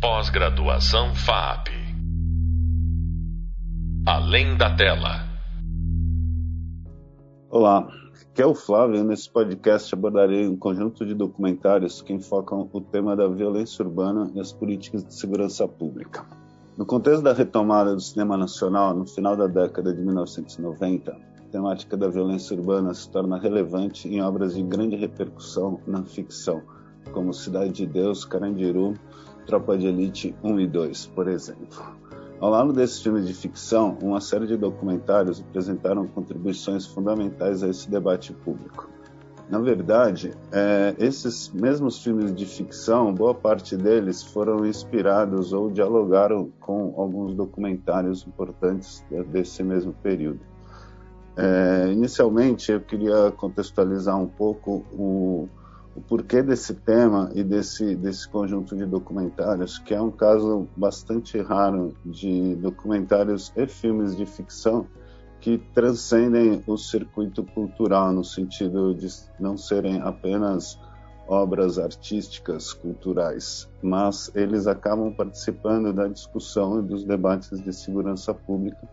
Pós-graduação FAP. Além da tela. Olá, aqui é o Flávio. Nesse podcast abordarei um conjunto de documentários que enfocam o tema da violência urbana e as políticas de segurança pública. No contexto da retomada do cinema nacional no final da década de 1990, a temática da violência urbana se torna relevante em obras de grande repercussão na ficção, como Cidade de Deus, Carandiru, Tropa de Elite 1 e 2, por exemplo. Ao lado desses filmes de ficção, uma série de documentários apresentaram contribuições fundamentais a esse debate público. Na verdade, é, esses mesmos filmes de ficção, boa parte deles foram inspirados ou dialogaram com alguns documentários importantes desse mesmo período. É, inicialmente, eu queria contextualizar um pouco o, o porquê desse tema e desse, desse conjunto de documentários, que é um caso bastante raro de documentários e filmes de ficção que transcendem o circuito cultural, no sentido de não serem apenas obras artísticas, culturais, mas eles acabam participando da discussão e dos debates de segurança pública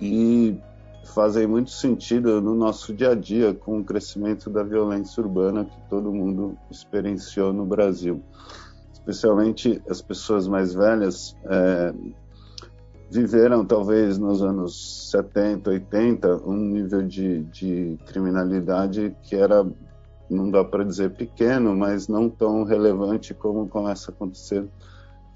e fazem muito sentido no nosso dia a dia com o crescimento da violência urbana que todo mundo experienciou no Brasil. Especialmente as pessoas mais velhas é, viveram, talvez nos anos 70, 80, um nível de, de criminalidade que era, não dá para dizer pequeno, mas não tão relevante como começa a acontecer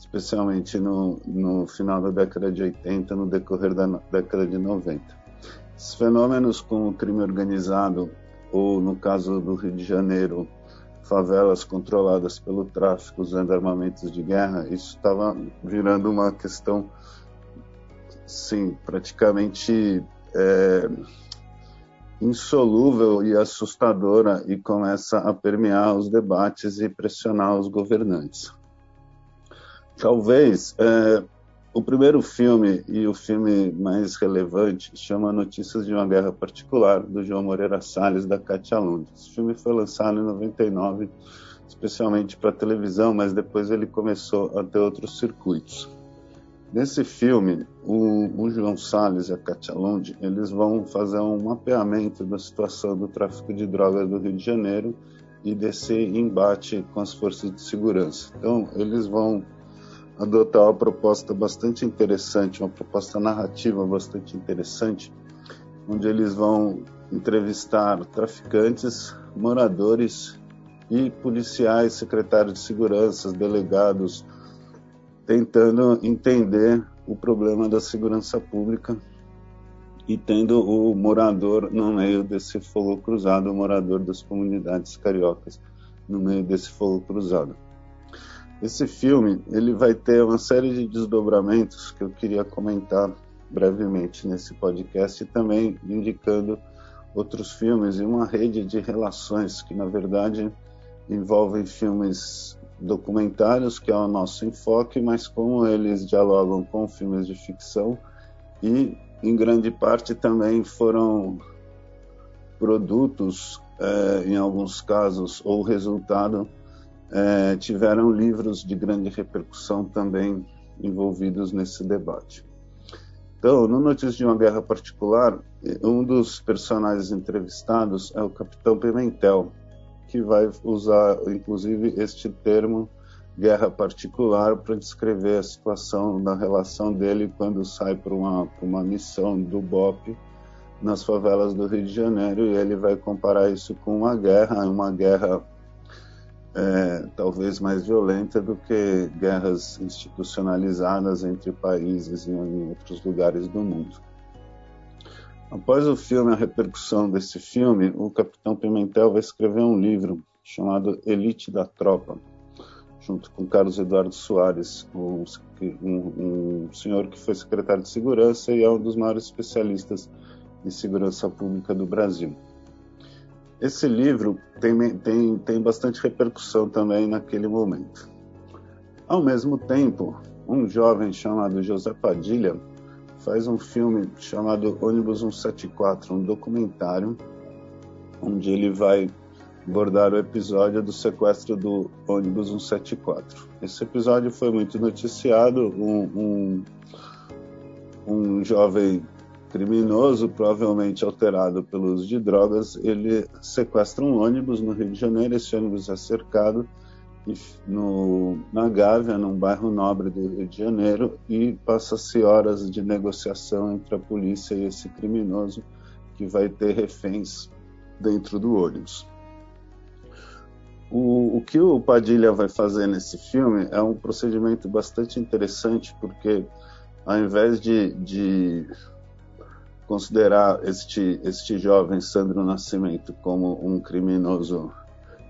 especialmente no, no final da década de 80, no decorrer da década de 90. Esses fenômenos como o crime organizado, ou no caso do Rio de Janeiro, favelas controladas pelo tráfico usando armamentos de guerra, isso estava virando uma questão, sim, praticamente é, insolúvel e assustadora e começa a permear os debates e pressionar os governantes. Talvez é, o primeiro filme e o filme mais relevante chama Notícias de uma Guerra Particular, do João Moreira Salles, da Katia Lund. Esse filme foi lançado em 99, especialmente para televisão, mas depois ele começou a ter outros circuitos. Nesse filme, o, o João Salles e a Katia Lund, eles vão fazer um mapeamento da situação do tráfico de drogas do Rio de Janeiro e desse embate com as forças de segurança. Então, eles vão adotar uma proposta bastante interessante, uma proposta narrativa bastante interessante, onde eles vão entrevistar traficantes, moradores e policiais, secretários de segurança, delegados, tentando entender o problema da segurança pública e tendo o morador no meio desse fogo cruzado, o morador das comunidades cariocas no meio desse fogo cruzado. Esse filme ele vai ter uma série de desdobramentos que eu queria comentar brevemente nesse podcast e também indicando outros filmes e uma rede de relações que na verdade envolvem filmes documentários que é o nosso enfoque, mas como eles dialogam com filmes de ficção e em grande parte também foram produtos, eh, em alguns casos, ou resultado é, tiveram livros de grande repercussão também envolvidos nesse debate. Então, no Notícias de uma Guerra Particular, um dos personagens entrevistados é o Capitão Pimentel, que vai usar, inclusive, este termo guerra particular para descrever a situação da relação dele quando sai para uma, uma missão do BOP nas favelas do Rio de Janeiro e ele vai comparar isso com uma guerra, uma guerra é, talvez mais violenta do que guerras institucionalizadas entre países em outros lugares do mundo. Após o filme, a repercussão desse filme, o Capitão Pimentel vai escrever um livro chamado Elite da Tropa, junto com Carlos Eduardo Soares, um, um, um senhor que foi secretário de Segurança e é um dos maiores especialistas em segurança pública do Brasil. Esse livro tem, tem, tem bastante repercussão também naquele momento. Ao mesmo tempo, um jovem chamado José Padilha faz um filme chamado Ônibus 174, um documentário onde ele vai abordar o episódio do sequestro do ônibus 174. Esse episódio foi muito noticiado. Um, um, um jovem criminoso, provavelmente alterado pelo uso de drogas, ele sequestra um ônibus no Rio de Janeiro. Esse ônibus é cercado no, na Gávea, num bairro nobre do Rio de Janeiro, e passa-se horas de negociação entre a polícia e esse criminoso que vai ter reféns dentro do ônibus. O, o, que o Padilha vai fazer nesse filme é um procedimento bastante interessante, porque ao invés de, de considerar este, este jovem Sandro Nascimento como um criminoso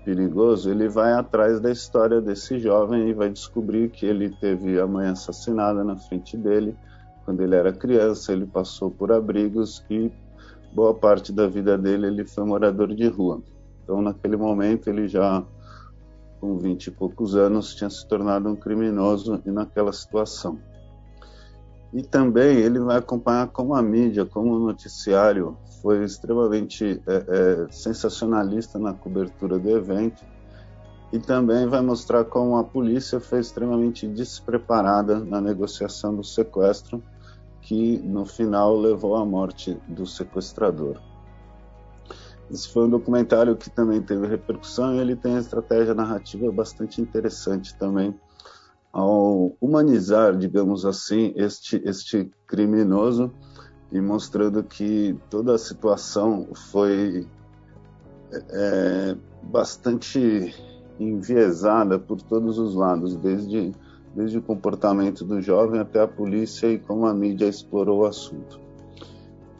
perigoso, ele vai atrás da história desse jovem e vai descobrir que ele teve a mãe assassinada na frente dele quando ele era criança, ele passou por abrigos e boa parte da vida dele ele foi morador de rua. Então, naquele momento, ele já, com 20 e poucos anos, tinha se tornado um criminoso e naquela situação. E também ele vai acompanhar como a mídia, como o noticiário foi extremamente é, é, sensacionalista na cobertura do evento e também vai mostrar como a polícia foi extremamente despreparada na negociação do sequestro que no final levou à morte do sequestrador. Esse foi um documentário que também teve repercussão e ele tem uma estratégia narrativa bastante interessante também ao humanizar, digamos assim, este, este criminoso e mostrando que toda a situação foi é, bastante enviesada por todos os lados, desde, desde o comportamento do jovem até a polícia e como a mídia explorou o assunto.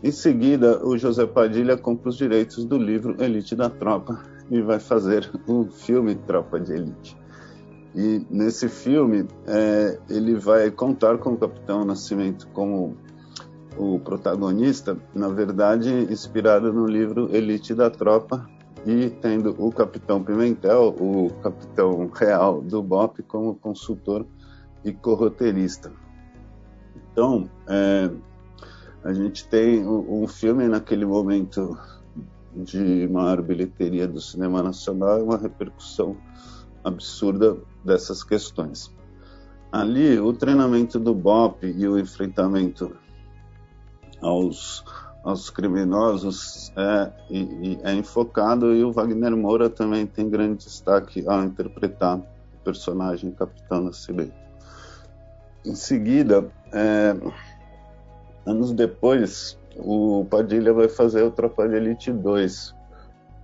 Em seguida, o José Padilha compra os direitos do livro Elite da Tropa e vai fazer o filme Tropa de Elite. E nesse filme, é, ele vai contar com o Capitão Nascimento como o protagonista, na verdade, inspirado no livro Elite da Tropa, e tendo o Capitão Pimentel, o capitão real do BOP, como consultor e corroteirista. Então, é, a gente tem um filme naquele momento de maior bilheteria do cinema nacional uma repercussão absurda dessas questões. Ali, o treinamento do BOP e o enfrentamento aos, aos criminosos é, e, e é enfocado e o Wagner Moura também tem grande destaque ao interpretar o personagem Capitão Nascimento. Em seguida, é, Anos depois, o Padilha vai fazer o Tropa de Elite 2,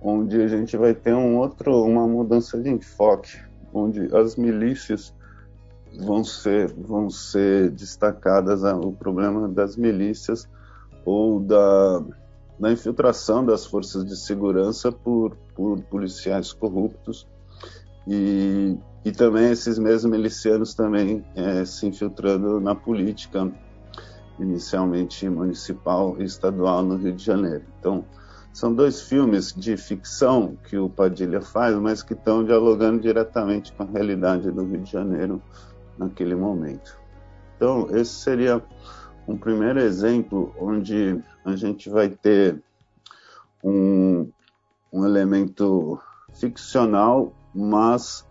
onde a gente vai ter um outro, uma mudança de enfoque, onde as milícias vão ser, vão ser destacadas, né, o problema das milícias ou da, da infiltração das forças de segurança por, por policiais corruptos e, e também esses mesmos milicianos também é, se infiltrando na política inicialmente municipal e estadual no Rio de Janeiro. Então, são dois filmes de ficção que o Padilha faz, mas que estão dialogando diretamente com a realidade do Rio de Janeiro naquele momento. Então, esse seria um primeiro exemplo onde a gente vai ter um, um elemento ficcional, mas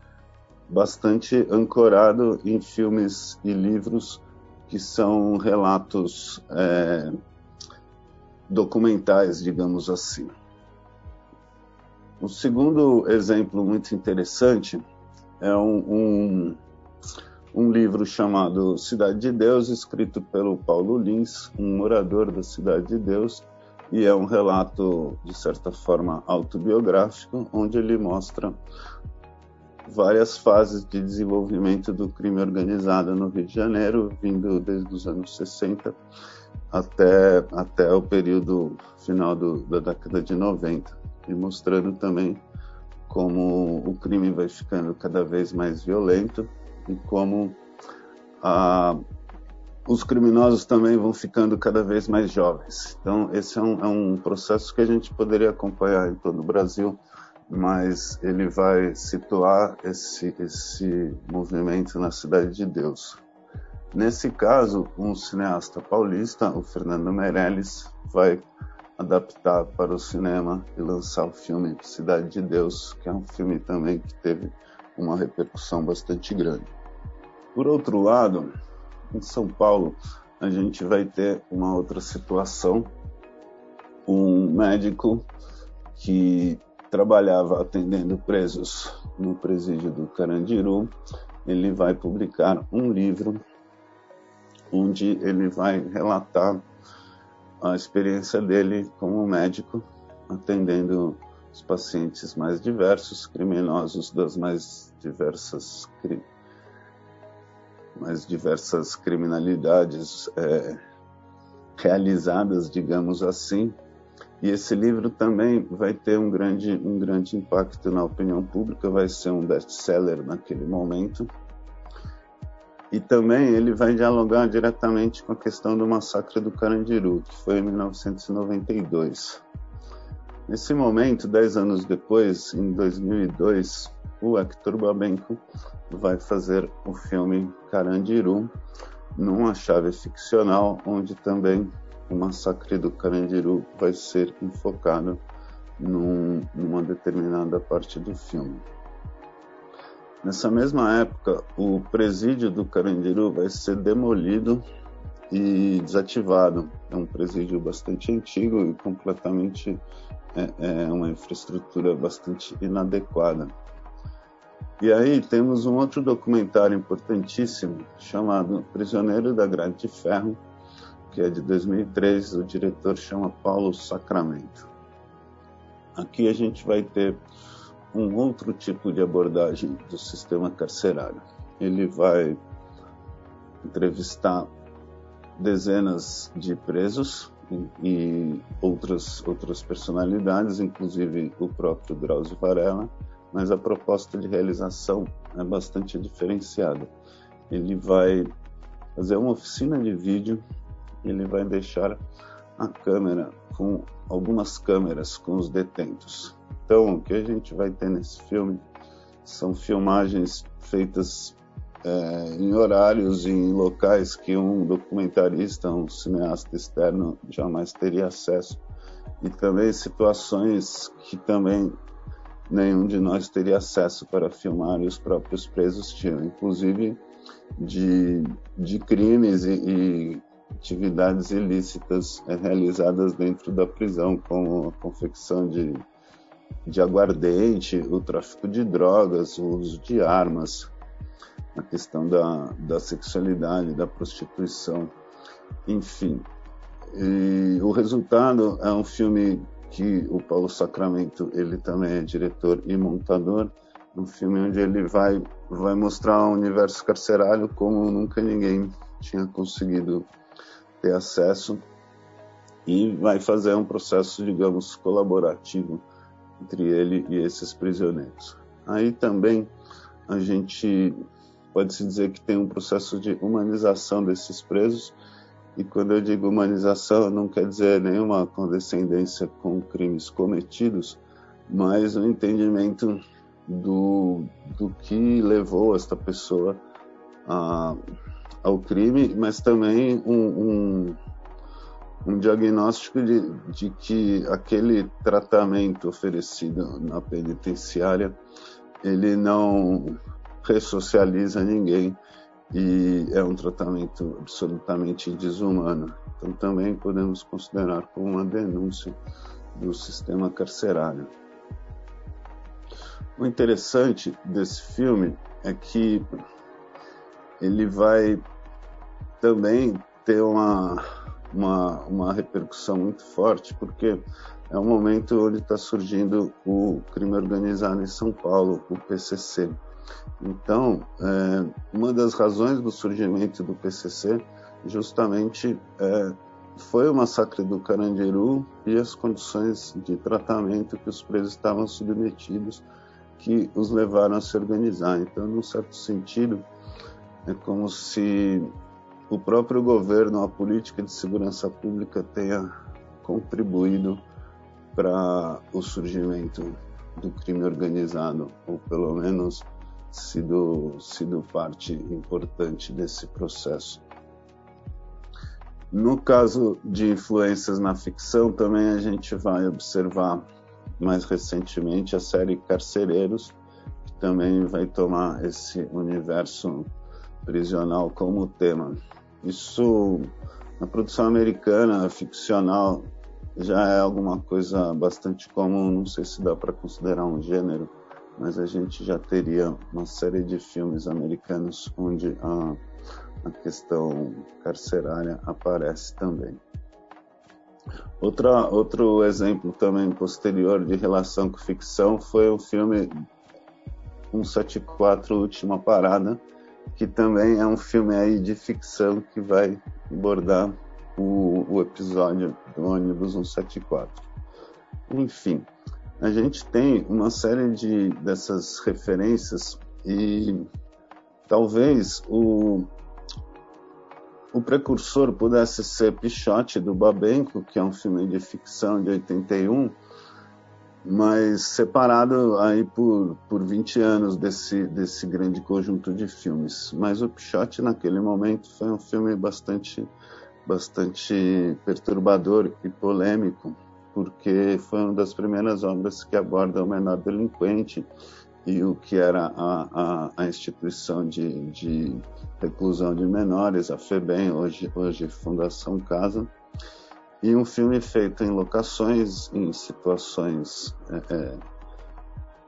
bastante ancorado em filmes e livros que são relatos é, documentais, digamos assim. O segundo exemplo muito interessante é um, um, um, livro chamado Cidade de Deus, escrito pelo Paulo Lins, um morador da Cidade de Deus, e é um relato, de certa forma, autobiográfico, onde ele mostra várias fases de desenvolvimento do crime organizado no Rio de Janeiro, vindo desde os anos 60 até, até o período final do, da década de 90, e mostrando também como o crime vai ficando cada vez mais violento e como a, os criminosos também vão ficando cada vez mais jovens. Então, esse é um, é um processo que a gente poderia acompanhar em todo o Brasil mas ele vai situar esse, esse movimento na Cidade de Deus. Nesse caso, um cineasta paulista, o Fernando Meirelles, vai adaptar para o cinema e lançar o filme Cidade de Deus, que é um filme também que teve uma repercussão bastante grande. Por outro lado, em São Paulo, a gente vai ter uma outra situação. Um médico que trabalhava atendendo presos no presídio do Carandiru, ele vai publicar um livro onde ele vai relatar a experiência dele como médico atendendo os pacientes mais diversos, criminosos das mais diversas mais diversas criminalidades é, realizadas, digamos assim. E esse livro também vai ter um grande, um grande impacto na opinião pública, vai ser um best-seller naquele momento. E também ele vai dialogar diretamente com a questão do massacre do Carandiru, que foi em 1992. Nesse momento, dez anos depois, em 2002, o Hector Babenco vai fazer o filme Carandiru, numa chave ficcional, onde também o massacre do Carandiru vai ser enfocado num, numa determinada parte do filme. Nessa mesma época, o presídio do Carandiru vai ser demolido e desativado. É um presídio bastante antigo e completamente é, é uma infraestrutura bastante inadequada. E aí temos um outro documentário importantíssimo chamado Prisioneiro da Grade de Ferro, que é de 2003, o diretor chama Paulo Sacramento. Aqui a gente vai ter um outro tipo de abordagem do sistema carcerário. Ele vai entrevistar dezenas de presos e outras outras personalidades, inclusive o próprio Drauzio Varela, mas a proposta de realização é bastante diferenciada. Ele vai fazer uma oficina de vídeo, ele vai deixar a câmera com algumas câmeras com os detentos. Então, o que a gente vai ter nesse filme são filmagens feitas é, em horários e em locais que um documentarista, um cineasta externo jamais teria acesso. E também situações que também nenhum de nós teria acesso para filmar e os próprios presos tinham, inclusive de, de crimes e, e atividades ilícitas é, realizadas dentro da prisão, como a confecção de, de aguardente, o tráfico de drogas, o uso de armas, a questão da, da sexualidade, da prostituição, enfim. E o resultado é um filme que o Paulo Sacramento ele também é diretor e montador um filme onde ele vai vai mostrar o universo carcerário como nunca ninguém tinha conseguido ter acesso e vai fazer um processo digamos colaborativo entre ele e esses prisioneiros. Aí também a gente pode se dizer que tem um processo de humanização desses presos e quando eu digo humanização, não quer dizer nenhuma condescendência com crimes cometidos, mas o um entendimento do, do que levou esta pessoa a, ao crime, mas também um, um, um diagnóstico de, de que aquele tratamento oferecido na penitenciária ele não ressocializa ninguém e é um tratamento absolutamente desumano. Então também podemos considerar como uma denúncia do sistema carcerário. O interessante desse filme é que ele vai também ter uma, uma, uma repercussão muito forte, porque é um momento onde está surgindo o crime organizado em São Paulo, o PCC. Então, é, uma das razões do surgimento do PCC justamente é, foi o massacre do Carandiru e as condições de tratamento que os presos estavam submetidos que os levaram a se organizar. Então, num certo sentido, é como se o próprio governo, a política de segurança pública tenha contribuído para o surgimento do crime organizado, ou pelo menos sido, sido parte importante desse processo. No caso de influências na ficção, também a gente vai observar mais recentemente a série Carcereiros, que também vai tomar esse universo prisional como tema. Isso na produção americana ficcional já é alguma coisa bastante comum, não sei se dá para considerar um gênero, mas a gente já teria uma série de filmes americanos onde a a questão carcerária aparece também. Outra, outro exemplo também posterior de relação com ficção foi o filme 174 Última Parada, que também é um filme aí de ficção que vai abordar o, o episódio do ônibus 174. Enfim, a gente tem uma série de dessas referências e talvez o, o precursor pudesse ser Pichote, do Babenco, que é um filme de ficção de 81, mas separado aí por, por 20 anos desse, desse grande conjunto de filmes. Mas o Pichote, naquele momento, foi um filme bastante, bastante perturbador e polêmico, porque foi uma das primeiras obras que aborda o menor delinquente e o que era a, a, a instituição de, de, reclusão de menores, a FEBEM, hoje, hoje Fundação Casa, e um filme feito em locações, em situações, é, é,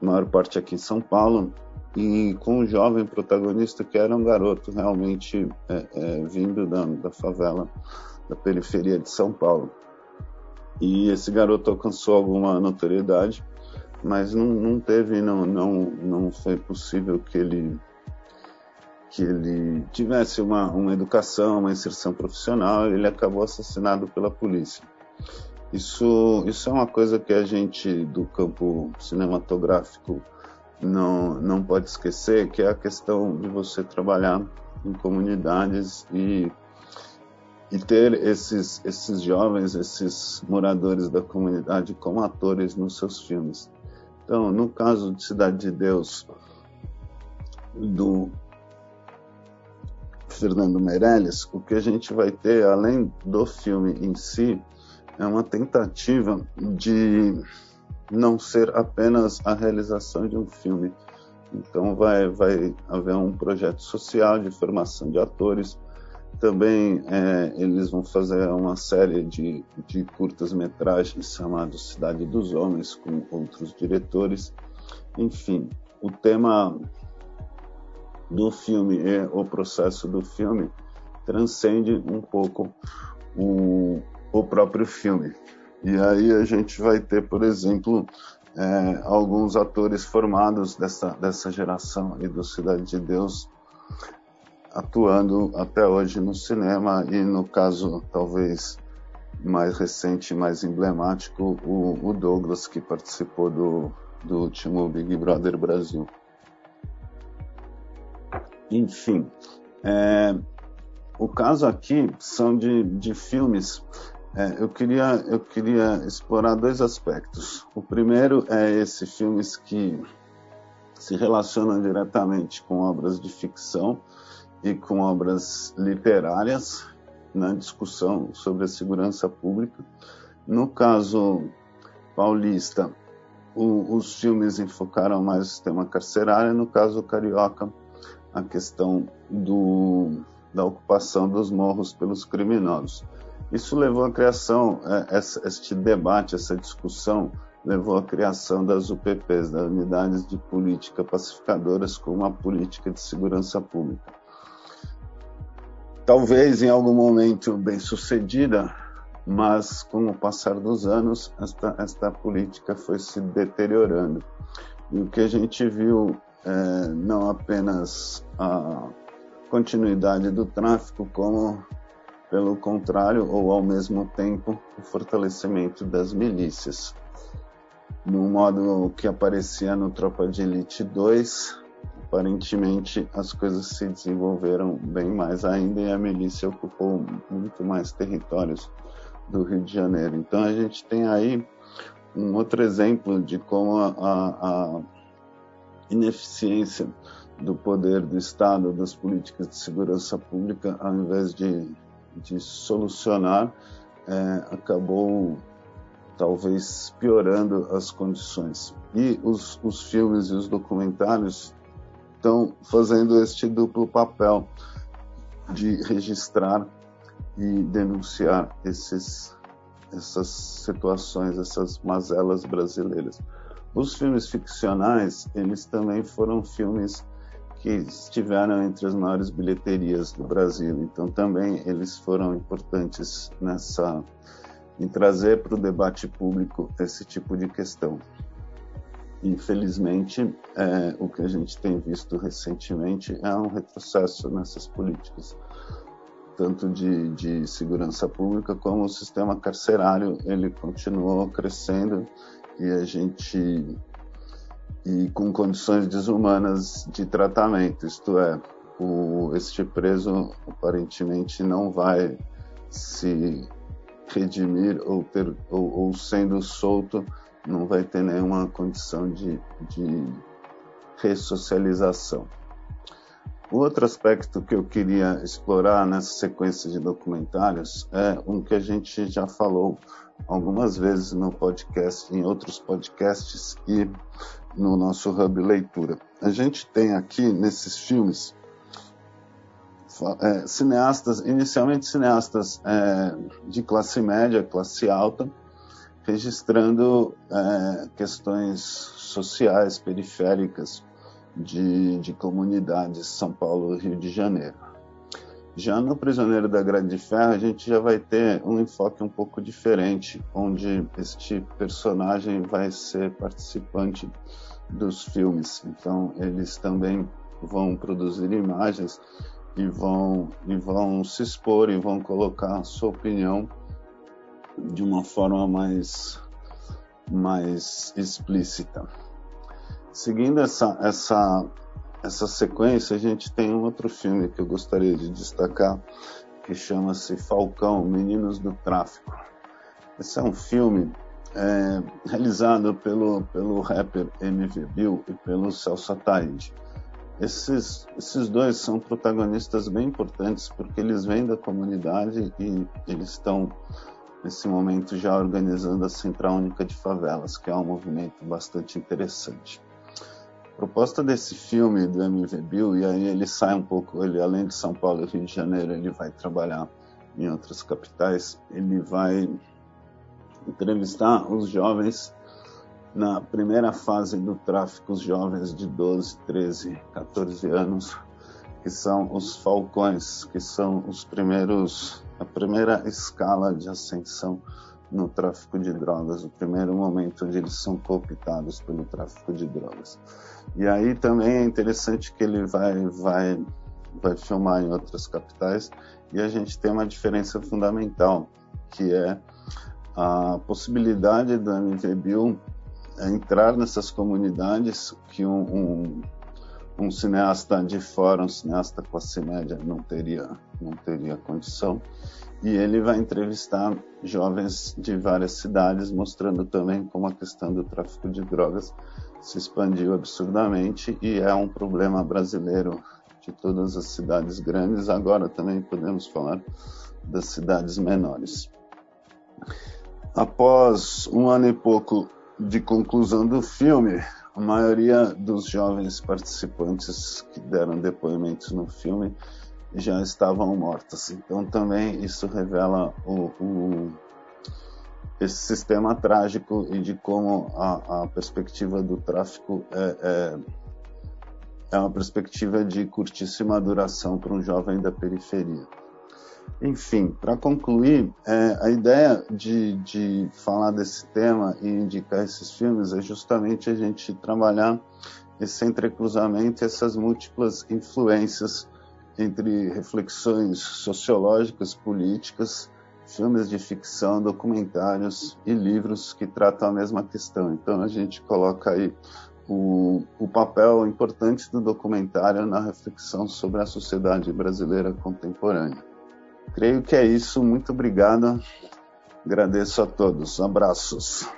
maior parte aqui em São Paulo, e com um jovem protagonista que era um garoto realmente é, é, vindo da, da favela, da periferia de São Paulo. E esse garoto alcançou alguma notoriedade mas não, não teve, não, não, não foi possível que ele que ele tivesse uma, uma educação, uma inserção profissional, ele acabou assassinado pela polícia. Isso, isso é uma coisa que a gente do campo cinematográfico não, não pode esquecer, que é a questão de você trabalhar em comunidades e, e ter esses, esses jovens, esses moradores da comunidade como atores nos seus filmes. Então, no caso de Cidade de Deus, do Fernando Meirelles, o que a gente vai ter, além do filme em si, é uma tentativa de não ser apenas a realização de um filme. Então, vai, vai haver um projeto social de formação de atores, também é, eles vão fazer uma série de, de curtas-metragens chamados Cidade dos Homens, com outros diretores. Enfim, o tema do filme e o processo do filme transcende um pouco o, o próprio filme. E aí a gente vai ter, por exemplo, é, alguns atores formados dessa, dessa geração aí do Cidade de Deus atuando até hoje no cinema e no caso talvez mais recente, mais emblemático, o, o Douglas que participou do, do último Big Brother Brasil. Enfim, é, o caso aqui são de, de filmes. É, eu, queria, eu queria explorar dois aspectos. O primeiro é esses filmes que se relacionam diretamente com obras de ficção e com obras literárias na discussão sobre a segurança pública. No caso paulista, o, os filmes enfocaram mais o sistema carcerário, no caso carioca, a questão do, da ocupação dos morros pelos criminosos. Isso levou à criação, é, este debate, essa discussão, levou à criação das UPPs, das Unidades de Política Pacificadoras, como uma política de segurança pública talvez em algum momento bem sucedida, mas com o passar dos anos esta, esta política foi se deteriorando. E o que a gente viu é não apenas a continuidade do tráfico, como pelo contrário, ou ao mesmo tempo, o fortalecimento das milícias. No modo que aparecia no Tropa de Elite 2, aparentemente as coisas se desenvolveram bem mais ainda e a milícia ocupou muito mais territórios do Rio de Janeiro. Então a gente tem aí um outro exemplo de como a, a, ineficiência do poder do Estado, das políticas de segurança pública, ao invés de de solucionar, é, acabou talvez piorando as condições. E os, os filmes e os documentários estão fazendo este duplo papel de registrar e denunciar esses, essas situações, essas mazelas brasileiras. Os filmes ficcionais, eles também foram filmes que estiveram entre as maiores bilheterias do Brasil, então também eles foram importantes nessa em trazer para o debate público esse tipo de questão. Infelizmente, é, o que a gente tem visto recentemente é um retrocesso nessas políticas, tanto de, de segurança pública como o sistema carcerário, ele continuou crescendo e a gente e com condições desumanas de tratamento, isto é, o, este preso aparentemente não vai se redimir ou, ter, ou, ou sendo solto, não vai ter nenhuma condição de, de ressocialização. O outro aspecto que eu queria explorar nessa sequência de documentários é um que a gente já falou algumas vezes no podcast, em outros podcasts e no nosso Hub Leitura. A gente tem aqui nesses filmes é, cineastas, inicialmente cineastas é, de classe média, classe alta, registrando é, questões sociais periféricas de, de comunidades São Paulo Rio de Janeiro. Já no Prisioneiro da Grade de Ferro, a gente já vai ter um enfoque um pouco diferente, onde este personagem vai ser participante dos filmes. Então, eles também vão produzir imagens e vão, e vão se expor e vão colocar a sua opinião de uma forma mais, mais explícita. Seguindo essa, essa, essa sequência, a gente tem um outro filme que eu gostaria de destacar, que chama-se Falcão, Meninos do Tráfico. Esse é um filme é, realizado pelo, pelo rapper MV Bill e pelo Celso Ataíde. Esses, esses dois são protagonistas bem importantes porque eles vêm da comunidade e eles estão, nesse momento, já organizando a Central Única de Favelas, que é um movimento bastante interessante. Proposta desse filme do MV Bill, e aí ele sai um pouco, ele além de São Paulo e Rio de Janeiro, ele vai trabalhar em outras capitais, ele vai entrevistar os jovens na primeira fase do tráfico, os jovens de 12, 13, 14 anos, que são os falcões, que são os primeiros, a primeira escala de ascensão no tráfico de drogas, o primeiro momento onde eles são cooptados pelo tráfico de drogas. E aí também é interessante que ele vai, vai, vai filmar em outras capitais e a gente tem uma diferença fundamental, que é a possibilidade da MV Bill entrar nessas comunidades que um, um, um, cineasta de fora, um cineasta classe média, não teria, não teria condição. E ele vai entrevistar jovens de várias cidades, mostrando também como a questão do tráfico de drogas se expandiu absurdamente e é um problema brasileiro de todas as cidades grandes. Agora também podemos falar das cidades menores. Após um ano e pouco de conclusão do filme, a maioria dos jovens participantes que deram depoimentos no filme já estavam mortos. Então também isso revela o, o, esse sistema trágico e de como a, a perspectiva do tráfico é, é, é uma perspectiva de curtíssima duração para um jovem da periferia. Enfim, para concluir, é, a ideia de, de falar desse tema e indicar esses filmes é justamente a gente trabalhar esse entrecruzamento, essas múltiplas influências entre reflexões sociológicas, políticas, filmes de ficção, documentários e livros que tratam a mesma questão. Então a gente coloca aí o, o papel importante do documentário na reflexão sobre a sociedade brasileira contemporânea. Creio que é isso. Muito obrigado. Agradeço a todos. Abraços.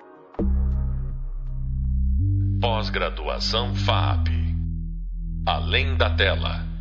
Pós-graduação FAP. Além da tela.